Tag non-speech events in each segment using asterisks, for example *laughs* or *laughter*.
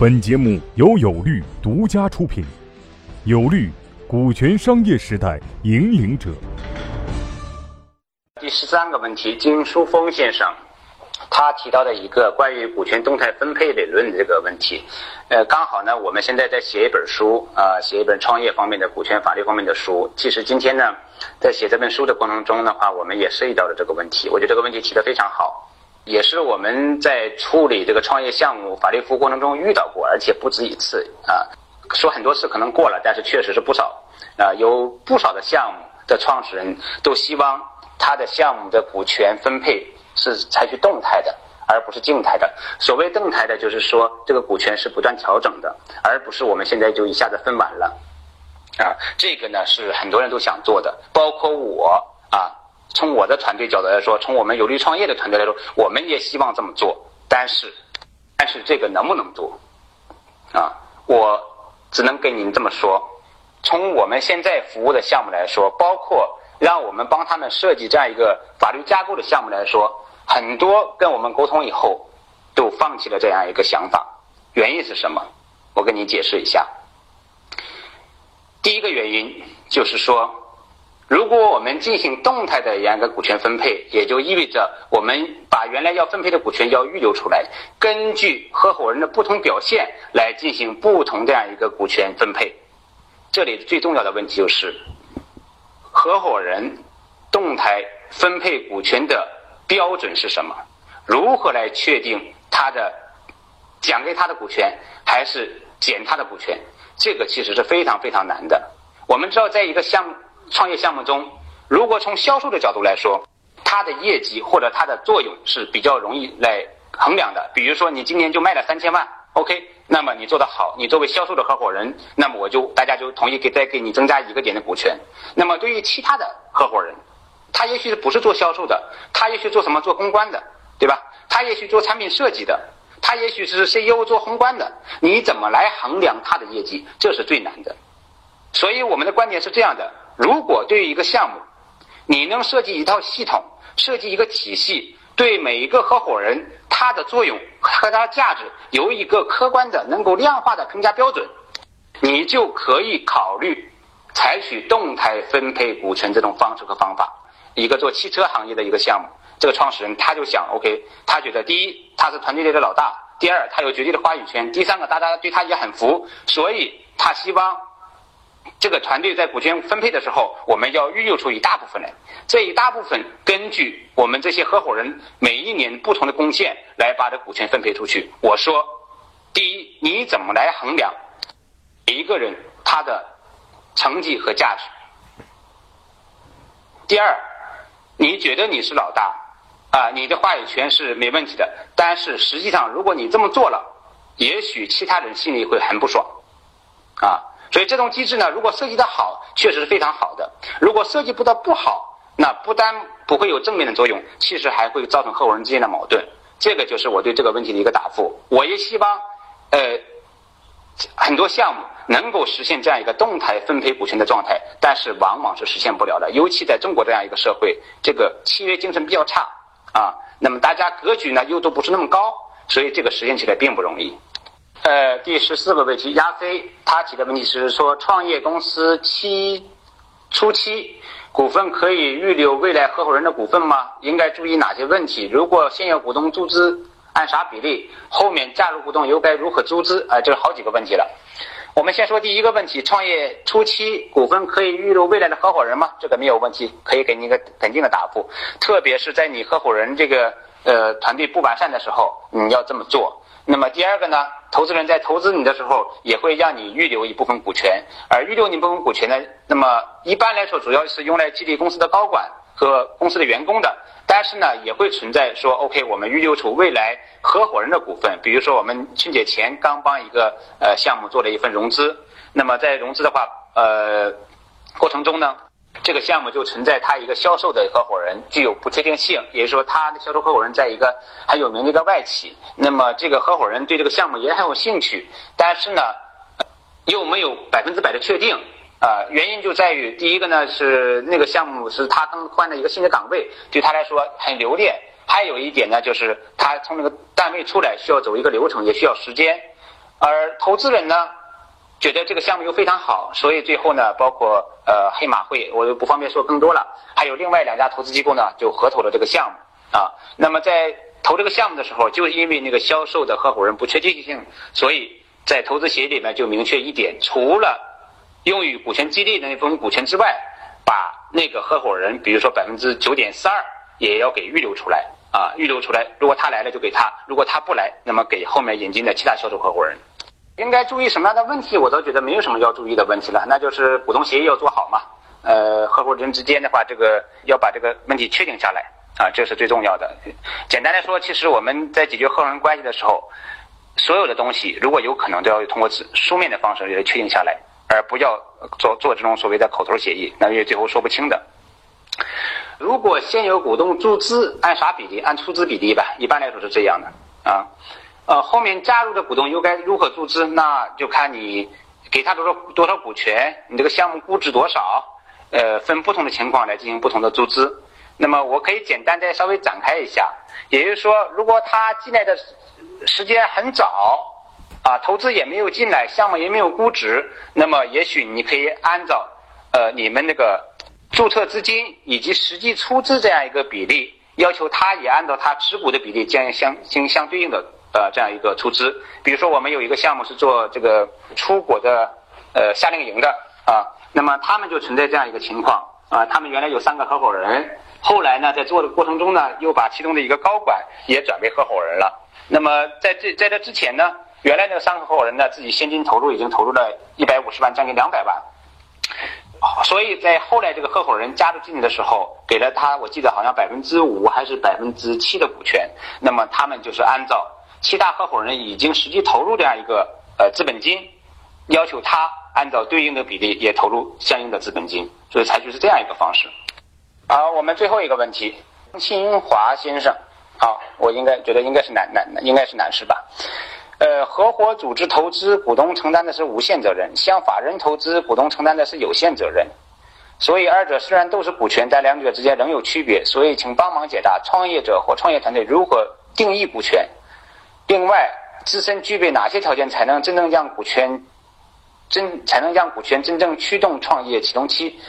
本节目由有律独家出品，有律，股权商业时代引领者。第十三个问题，金书峰先生他提到的一个关于股权动态分配理论的这个问题，呃，刚好呢，我们现在在写一本书啊、写一本创业方面的股权法律方面的书。其实今天呢，在写这本书的过程中的话，我们也涉及到了这个问题。我觉得这个问题提得非常好，也是我们在处理这个创业项目法律服务过程中遇到过，而且不止一次啊。说很多次可能过了，但是确实是不少啊，有不少的项目的创始人都希望他的项目的股权分配是采取动态的，而不是静态的。所谓动态的，就是说这个股权是不断调整的，而不是我们现在就一下子分完了。啊，这个呢是很多人都想做的，包括我啊。从我的团队角度来说，从我们有利创业的团队来说，我们也希望这么做，但是，但是这个能不能做？啊，我只能跟您这么说。从我们现在服务的项目来说，包括让我们帮他们设计这样一个法律架构的项目来说，很多跟我们沟通以后，都放弃了这样一个想法。原因是什么？我跟你解释一下。第一个原因就是说，如果我们进行动态的严格股权分配，也就意味着我们把原来要分配的股权要预留出来，根据合伙人的不同表现来进行不同这样一个股权分配。这里最重要的问题就是，合伙人动态分配股权的标准是什么？如何来确定他的奖给他的股权还是减他的股权？这个其实是非常非常难的。我们知道，在一个项目创业项目中，如果从销售的角度来说，它的业绩或者它的作用是比较容易来衡量的。比如说，你今年就卖了三千万，OK，那么你做得好，你作为销售的合伙人，那么我就大家就同意给再给你增加一个点的股权。那么对于其他的合伙人，他也许不是做销售的，他也许做什么做公关的，对吧？他也许做产品设计的。他也许是 CEO 做宏观的，你怎么来衡量他的业绩？这是最难的。所以我们的观点是这样的：如果对于一个项目，你能设计一套系统，设计一个体系，对每一个合伙人他的作用和他的价值有一个客观的、能够量化的评价标准，你就可以考虑采取动态分配股权这种方式和方法。一个做汽车行业的一个项目。这个创始人他就想，OK，他觉得第一他是团队里的老大，第二他有绝对的话语权，第三个大家对他也很服，所以他希望这个团队在股权分配的时候，我们要预留出一大部分来，这一大部分根据我们这些合伙人每一年不同的贡献来把这股权分配出去。我说，第一，你怎么来衡量一个人他的成绩和价值？第二，你觉得你是老大？啊，你的话语权是没问题的，但是实际上，如果你这么做了，也许其他人心里会很不爽，啊，所以这种机制呢，如果设计的好，确实是非常好的；如果设计不到不好，那不但不会有正面的作用，其实还会造成合伙人之间的矛盾。这个就是我对这个问题的一个答复。我也希望，呃，很多项目能够实现这样一个动态分配股权的状态，但是往往是实现不了的，尤其在中国这样一个社会，这个契约精神比较差。啊，那么大家格局呢又都不是那么高，所以这个实现起来并不容易。呃，第十四个问题，亚飞他提的问题是说，创业公司期初期股份可以预留未来合伙人的股份吗？应该注意哪些问题？如果现有股东注资按啥比例？后面加入股东又该如何注资？啊，这是好几个问题了。我们先说第一个问题：创业初期股份可以预留未来的合伙人吗？这个没有问题，可以给你一个肯定的答复。特别是在你合伙人这个呃团队不完善的时候，你要这么做。那么第二个呢，投资人在投资你的时候，也会让你预留一部分股权，而预留你部分股权呢，那么一般来说主要是用来激励公司的高管和公司的员工的。但是呢，也会存在说，OK，我们预留出未来合伙人的股份，比如说我们春节前刚帮一个呃项目做了一份融资，那么在融资的话，呃过程中呢，这个项目就存在他一个销售的合伙人具有不确定性，也就是说他的销售合伙人在一个很有名的一个外企，那么这个合伙人对这个项目也很有兴趣，但是呢，又没有百分之百的确定。啊，原因就在于第一个呢是那个项目是他刚换了一个新的岗位，对他来说很留恋；还有一点呢就是他从那个单位出来需要走一个流程，也需要时间。而投资人呢，觉得这个项目又非常好，所以最后呢，包括呃黑马会，我就不方便说更多了。还有另外两家投资机构呢，就合投了这个项目啊。那么在投这个项目的时候，就因为那个销售的合伙人不确定性，所以在投资协议里面就明确一点，除了用于股权激励的那部分股权之外，把那个合伙人，比如说百分之九点四二，也要给预留出来啊，预留出来。如果他来了就给他，如果他不来，那么给后面引进的其他销售合伙人。应该注意什么样的问题？我倒觉得没有什么要注意的问题了，那就是股东协议要做好嘛。呃，合伙人之间的话，这个要把这个问题确定下来啊，这是最重要的。简单来说，其实我们在解决合伙人关系的时候，所有的东西如果有可能，都要通过纸书面的方式来确定下来，而不要做做这种所谓的口头协议，那因为最后说不清的。如果现有股东注资，按啥比例？按出资比例吧，一般来说是这样的啊。呃，后面加入的股东又该如何注资？那就看你给他多少多少股权，你这个项目估值多少，呃，分不同的情况来进行不同的注资。那么我可以简单再稍微展开一下，也就是说，如果他进来的时间很早，啊，投资也没有进来，项目也没有估值，那么也许你可以按照呃你们那个注册资金以及实际出资这样一个比例，要求他也按照他持股的比例进行相相相对应的。呃，这样一个出资，比如说我们有一个项目是做这个出国的呃夏令营的啊，那么他们就存在这样一个情况啊，他们原来有三个合伙人，后来呢在做的过程中呢，又把其中的一个高管也转为合伙人了。那么在这在这之前呢，原来那三个合伙人呢自己现金投入已经投入了一百五十万，将近两百万，所以在后来这个合伙人加入进去的时候，给了他我记得好像百分之五还是百分之七的股权，那么他们就是按照。其他合伙人已经实际投入这样一个呃资本金，要求他按照对应的比例也投入相应的资本金，所以采取是这样一个方式。好，我们最后一个问题，新华先生，好，我应该觉得应该是男男应该是男士吧？呃，合伙组织投资，股东承担的是无限责任，向法人投资，股东承担的是有限责任。所以二者虽然都是股权，但两者之间仍有区别。所以请帮忙解答，创业者或创业团队如何定义股权？另外，自身具备哪些条件才能真正让股权真才能让股权真正驱动创业启动期？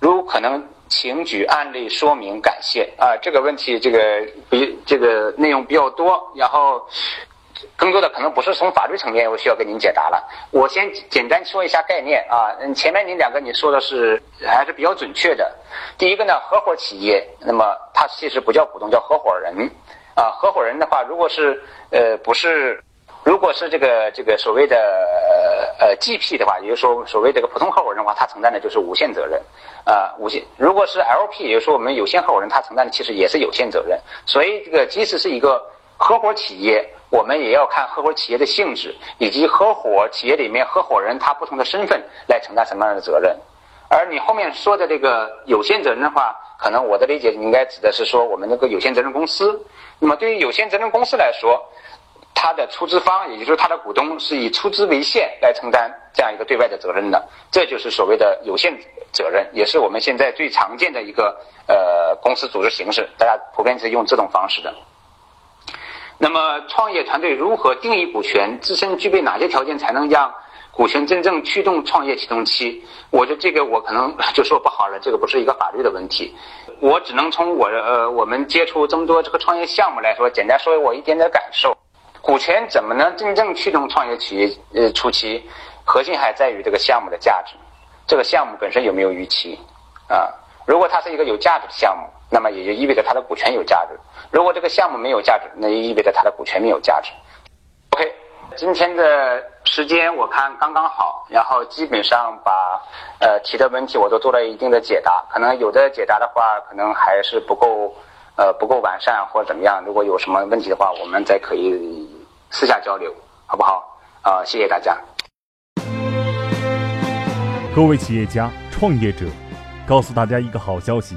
如可能，请举案例说明，感谢。啊，这个问题这个比这个内容比较多，然后更多的可能不是从法律层面，我需要给您解答了。我先简单说一下概念啊。嗯，前面您两个你说的是还是比较准确的。第一个呢，合伙企业，那么它其实不叫股东，叫合伙人。啊，合伙人的话，如果是呃不是，如果是这个这个所谓的呃 GP 的话，也就是说所谓这个普通合伙人的话，他承担的就是无限责任，啊无限。如果是 LP，也就是说我们有限合伙人，他承担的其实也是有限责任。所以这个即使是一个合伙企业，我们也要看合伙企业的性质，以及合伙企业里面合伙人他不同的身份来承担什么样的责任。而你后面说的这个有限责任的话，可能我的理解应该指的是说我们那个有限责任公司。那么对于有限责任公司来说，它的出资方，也就是它的股东，是以出资为限来承担这样一个对外的责任的，这就是所谓的有限责任，也是我们现在最常见的一个呃公司组织形式，大家普遍是用这种方式的。那么创业团队如何定义股权？自身具备哪些条件才能让？股权真正驱动创业启动期，我觉得这个我可能 *laughs* 就说不好了，这个不是一个法律的问题，我只能从我呃我们接触这么多这个创业项目来说，简单说我一点点感受。股权怎么能真正驱动创业企业呃初期？核心还在于这个项目的价值，这个项目本身有没有预期啊？如果它是一个有价值的项目，那么也就意味着它的股权有价值；如果这个项目没有价值，那就意味着它的股权没有价值。今天的时间我看刚刚好，然后基本上把呃提的问题我都做了一定的解答，可能有的解答的话可能还是不够呃不够完善或者怎么样，如果有什么问题的话，我们再可以私下交流，好不好？啊，谢谢大家。各位企业家、创业者，告诉大家一个好消息。